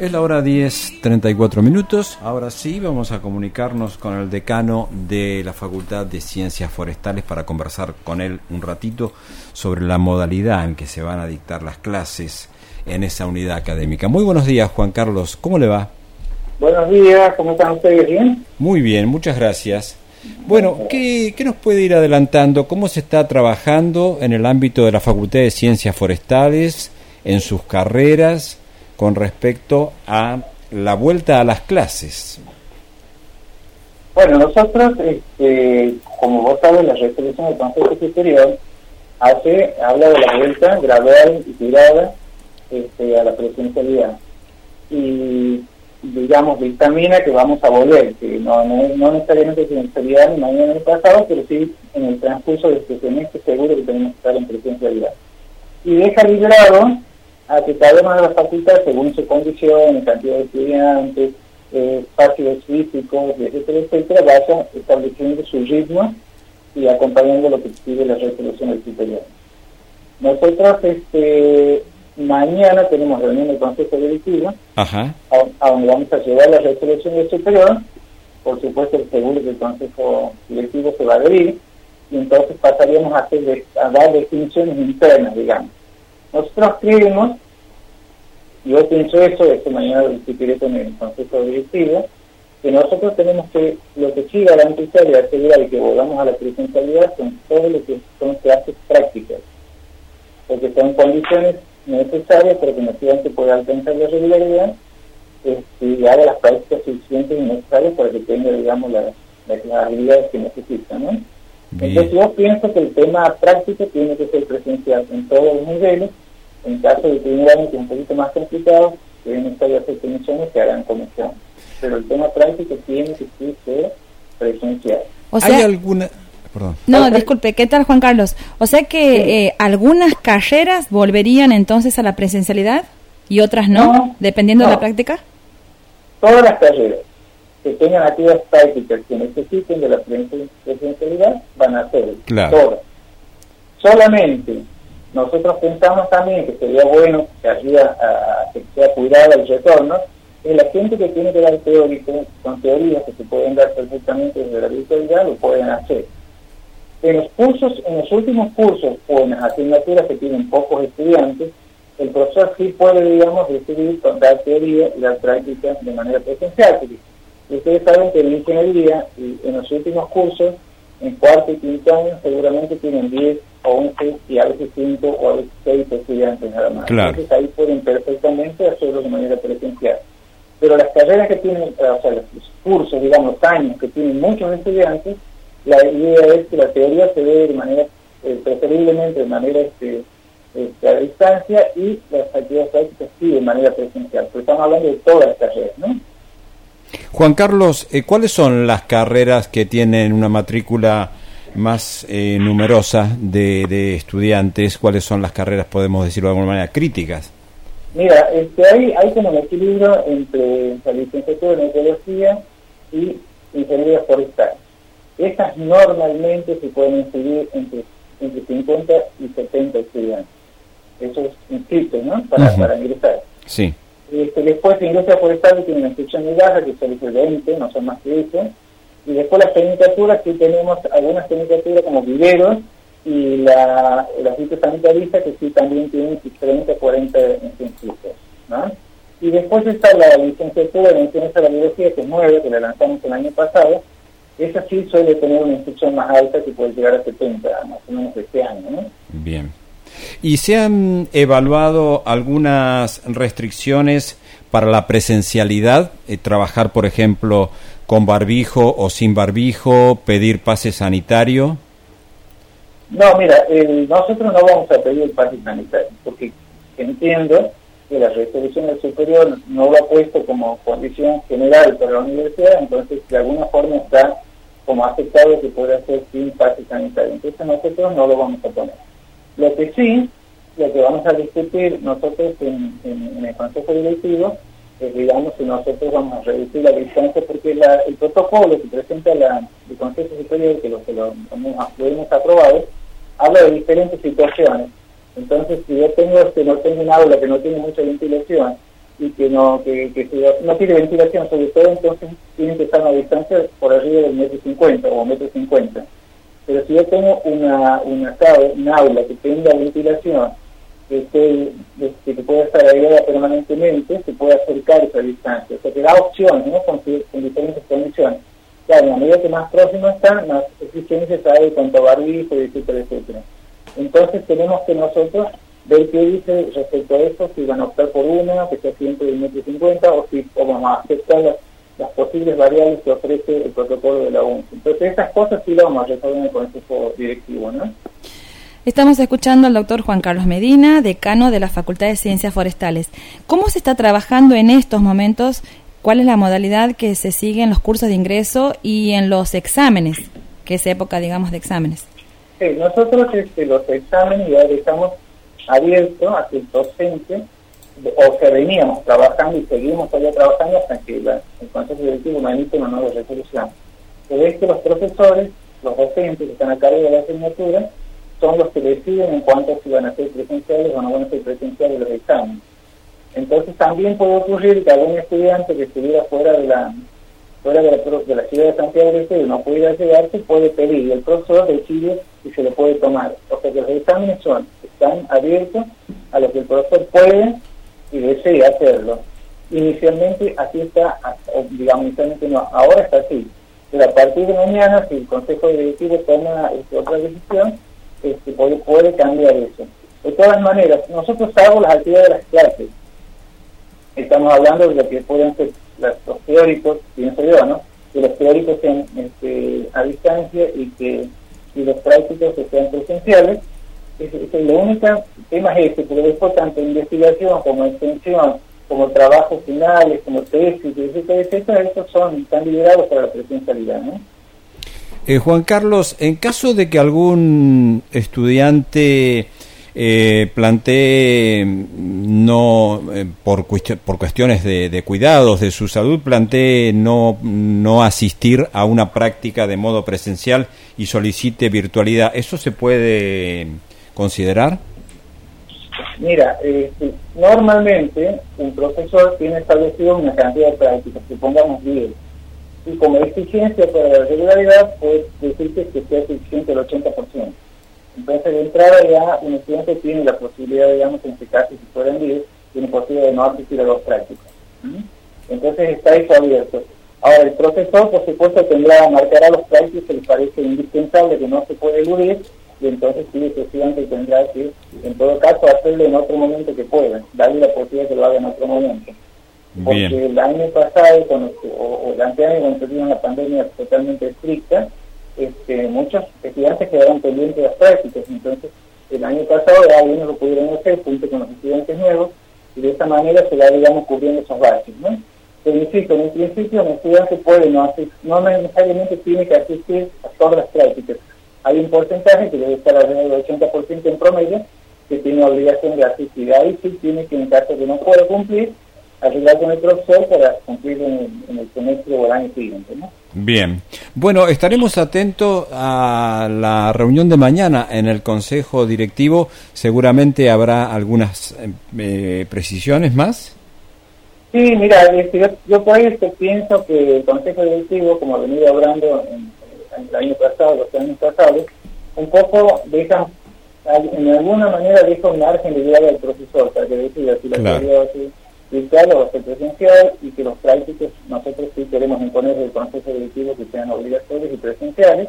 Es la hora 10, 34 minutos. Ahora sí, vamos a comunicarnos con el decano de la Facultad de Ciencias Forestales para conversar con él un ratito sobre la modalidad en que se van a dictar las clases en esa unidad académica. Muy buenos días, Juan Carlos. ¿Cómo le va? Buenos días, ¿cómo están ustedes? ¿Bien? Muy bien, muchas gracias. Bueno, ¿qué, ¿qué, nos puede ir adelantando? ¿Cómo se está trabajando en el ámbito de la Facultad de Ciencias Forestales, en sus carreras? Con respecto a la vuelta a las clases? Bueno, nosotros, este, como vos sabes, la resolución del Consejo Superior hace, habla de la vuelta gradual y tirada este, a la presencialidad. Y, digamos, dictamina que vamos a volver, que no, no, necesariamente presencialidad ni mañana ni pasado, pero sí en el transcurso de este semestre seguro que tenemos que estar en presencialidad. Y deja librado a que cada una de las facultades, según su condición, cantidad de estudiantes, eh, espacios físicos, etcétera, etcétera, vaya estableciendo su ritmo y acompañando lo que pide la resolución del superior. Nosotros este, mañana tenemos reunión del Consejo Directivo, A, donde vamos a llevar la resolución del superior, por supuesto seguro que el Consejo Directivo se va a adherir, y entonces pasaríamos a, hacer, a dar definiciones internas, digamos nosotros creemos, yo pienso eso, esto mañana lo discutiré con el Consejo Directivo, que nosotros tenemos que, lo que sí garantizar y asegurar que volvamos a la presencialidad son todo lo que son clases prácticas, porque son condiciones necesarias para que el estudiante pueda alcanzar la regularidad este, y haga las prácticas suficientes y necesarias para que tenga, digamos, las, habilidades que necesita, ¿no? Entonces yo pienso que el tema práctico tiene que ser presencial en todos los niveles. En caso de que un año que es un poquito más complicado, deben estar hacer comisiones que hagan comisión. Pero el tema práctico tiene que ser presencial. ¿Hay alguna...? Perdón. No, disculpe, ¿qué tal Juan Carlos? O sea que eh, algunas carreras volverían entonces a la presencialidad y otras no, dependiendo de la práctica. Todas las carreras que tengan actividades prácticas que necesiten de la presencialidad van a hacer claro. Solamente nosotros pensamos también que sería bueno que ayuda a, que sea cuidado el retorno, es la gente que tiene que dar teórico, con teorías que se pueden dar perfectamente desde la virtualidad, lo pueden hacer. En los cursos, en los últimos cursos o en las asignaturas que tienen pocos estudiantes, el profesor sí puede, digamos, decidir dar teoría y dar práctica de manera presencial. Ustedes saben que en ingeniería, en los últimos cursos, en cuarto y quinto año, seguramente tienen 10 o 11 y a veces 5 o a veces 6 estudiantes nada más. Entonces ahí pueden perfectamente hacerlo de manera presencial. Pero las carreras que tienen, o sea, los cursos, digamos, años que tienen muchos estudiantes, la idea es que la teoría se dé de manera, eh, preferiblemente de manera este, este, a distancia y las actividades prácticas sí de manera presencial. Pero estamos hablando de todas las carreras, ¿no? Juan Carlos, eh, ¿cuáles son las carreras que tienen una matrícula más eh, numerosa de, estudiantes? ¿Cuáles son las carreras, podemos decirlo de alguna manera, críticas? Mira, este, hay, hay como un equilibrio entre la licenciatura en ecología y ingeniería forestal. Estas normalmente se pueden inscribir entre, entre 50 y 70 estudiantes. Eso es inscrito, ¿no? Para, para ingresar. Sí. Este, después, industria forestal tiene una inscripción muy baja, que suele ser 20, no son más que eso. Y después las tecnicaturas, que tenemos algunas tecnicaturas como viveros y la, la fitosanitarista, que sí también tienen 30 40 inscritos. ¿no? Y después está la licenciatura de Ciencias de la Biología, que es nueva, que la lanzamos el año pasado. Esa sí suele tener una inscripción más alta, que puede llegar a 70, más o menos este año. ¿no? Bien. ¿Y se han evaluado algunas restricciones para la presencialidad? Eh, trabajar, por ejemplo, con barbijo o sin barbijo, pedir pase sanitario. No, mira, nosotros no vamos a pedir el pase sanitario, porque entiendo que la resolución del superior no lo ha puesto como condición general para la universidad, entonces de alguna forma está como aceptado que puede hacer sin pase sanitario. Entonces nosotros no lo vamos a poner. Lo que sí, lo que vamos a discutir nosotros en, el Consejo Directivo es, digamos, si nosotros vamos a reducir la distancia, porque el protocolo que presenta el Consejo Superior, que lo, que lo, hemos aprobado, habla de diferentes situaciones. Entonces, si yo tengo, que no tengo un aula que no tiene mucha ventilación, y que no que, no tiene ventilación sobre todo entonces tienen que estar a una distancia por arriba del metro cincuenta o metro cincuenta pero si yo tengo una una, una aula que tenga ventilación que, esté, que pueda estar aireada permanentemente se puede acercar esa distancia. O sea que da opciones ¿no? con, diferentes condiciones. Claro a medida que más próximo están más eficiencia hay cuanto barbijo etcétera etcétera. Entonces tenemos que nosotros ver qué dice respecto a eso, si van a optar por una, que sea siempre de metro cincuenta, o si vamos a aceptar las, posibles variables que ofrece el protocolo de la ONU. Entonces esas cosas sí las vamos a resolver en el Consejo Directivo, ¿no? Estamos escuchando al doctor Juan Carlos Medina, decano de la Facultad de Ciencias Forestales. ¿Cómo se está trabajando en estos momentos? ¿Cuál es la modalidad que se sigue en los cursos de ingreso y en los exámenes? Que es época, digamos, de exámenes. Sí, nosotros este, los exámenes ya estamos abierto a que el docente, o que veníamos trabajando y seguimos todavía trabajando hasta que el Consejo Directivo emite una nueva resolución. Pero es que los profesores, los docentes que están a cargo de la asignatura, son los que deciden en cuanto si van a ser presenciales o no van a ser presenciales los exámenes. Entonces también puede ocurrir que algún estudiante que estuviera fuera de la fuera de la, ciudad de Santiago de Chile no pudiera llegarse, puede pedir y el profesor decide si se lo puede tomar. O sea que los exámenes son, están abiertos a lo que el profesor puede y desea hacerlo. Inicialmente así está, digamos, inicialmente no, ahora está así. Pero a partir de mañana, si el Consejo Directivo toma este, otra decisión, este, puede, cambiar eso. De todas maneras, nosotros sabemos las actividades de las clases. Estamos hablando de lo que pueden ser los teóricos, pienso yo, ¿no? Que los teóricos sean este, a distancia y que y los prácticos sean presenciales. Es, es, único tema es este, pero después tanto investigación como extensión, como trabajos finales, como tesis, etcétera, etcétera, estos son, están liberados para la presencialidad, ¿no? Eh, Juan Carlos, en caso de que algún estudiante eh, planteé mm, no eh, por, por cuestiones de, cuidados de su salud planteé no no asistir a una práctica de modo presencial y solicite virtualidad eso se puede considerar mira eh, normalmente un profesor tiene establecido una cantidad de prácticas supongamos 10 y como exigencia para la regularidad puede decirse que sea suficiente el 80% entonces, de entrada ya un estudiante tiene la posibilidad, digamos, en este caso, si pueden ir, tiene posibilidad de no asistir a los prácticos. Entonces está eso abierto. Ahora, el profesor, por supuesto, tendrá, marcar los prácticos que le parece indispensable, que no se puede eludir, y entonces sí, el estudiante tendrá que, en todo caso, hacerlo en otro momento que pueda, darle la posibilidad que lo haga en otro momento. Porque el año pasado, o, o el anteaño, cuando tuvimos una pandemia totalmente estricta, este, muchos estudiantes quedaron pendientes de las prácticas, entonces el año pasado algunos lo pudieron hacer junto con los estudiantes nuevos y de esta manera se va, digamos, cubriendo esos baches, ¿no? Pero insisto, en un principio un estudiante puede no asistir, no necesariamente tiene que asistir a todas las prácticas. Hay un porcentaje que debe estar alrededor del 80% en promedio que tiene obligación de asistir. Ahí sí tiene que, en caso de no pueda cumplir, ayudar con el profesor para cumplir en el, semestre o el año siguiente. ¿no? Bien. Bueno, estaremos atentos a la reunión de mañana en el Consejo Directivo. Seguramente habrá algunas eh, precisiones más. Sí, mira, este, yo, yo por ahí pienso que el Consejo Directivo, como ha venido hablando en, el año pasado, los años pasados, un poco deja, en alguna manera deja un margen de vida al profesor para que decida si la claro virtual o ser presencial y que los prácticos nosotros sí queremos imponer el Consejo Directivo que sean obligatorios y presenciales,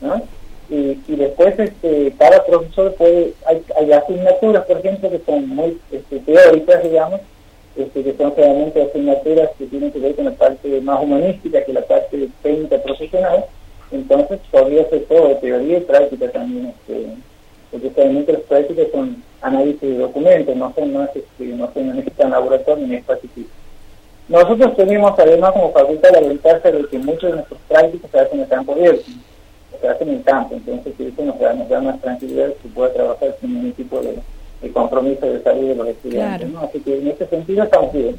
¿no? Y, y después este, cada profesor puede, hay, hay asignaturas, por ejemplo, que son muy este, teóricas, digamos, este, que son realmente asignaturas que tienen que ver con la parte más humanística que la parte técnica profesional, entonces podría ser todo de teoría y práctica también, este, porque realmente las prácticas son análisis de documentos, no son, no, este, no, no necesitan laboratorio ni espacio físico. Nosotros tenemos además como facultad la ventaja de que muchos de nuestros prácticos se hacen en el campo abierto, se hacen en el campo, entonces eso nos da, nos da más tranquilidad que pueda trabajar sin ningún tipo de, compromiso de salud de los estudiantes. ¿no? Así que en ese sentido estamos bien.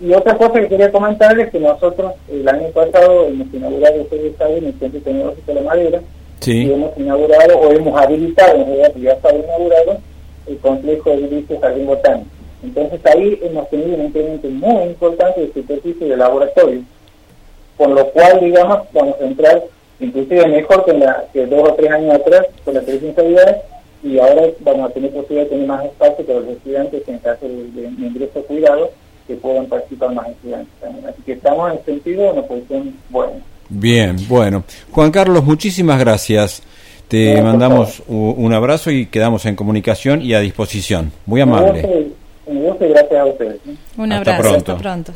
Y otra cosa que quería comentarles es que nosotros el año pasado hemos inaugurado el CDSAD en el Centro Tecnológico de la Madera, y hemos inaugurado o hemos habilitado, en ya está inaugurado, el complejo de edificios Jardín Botánico. Entonces ahí hemos tenido un incremento muy importante de superficie de laboratorio, con lo cual, digamos, vamos a entrar inclusive mejor que, la, que dos o tres años atrás con la presencialidad y ahora vamos a tener posibilidad de tener más espacio para los estudiantes en caso de, ingreso cuidado que puedan participar más estudiantes también. Así que estamos en sentido de una posición buena. Bien, bueno. Juan Carlos, muchísimas gracias. Te mandamos un abrazo y quedamos en comunicación y a disposición. Muy amable. Un gusto y gracias a ustedes. Un abrazo, hasta pronto.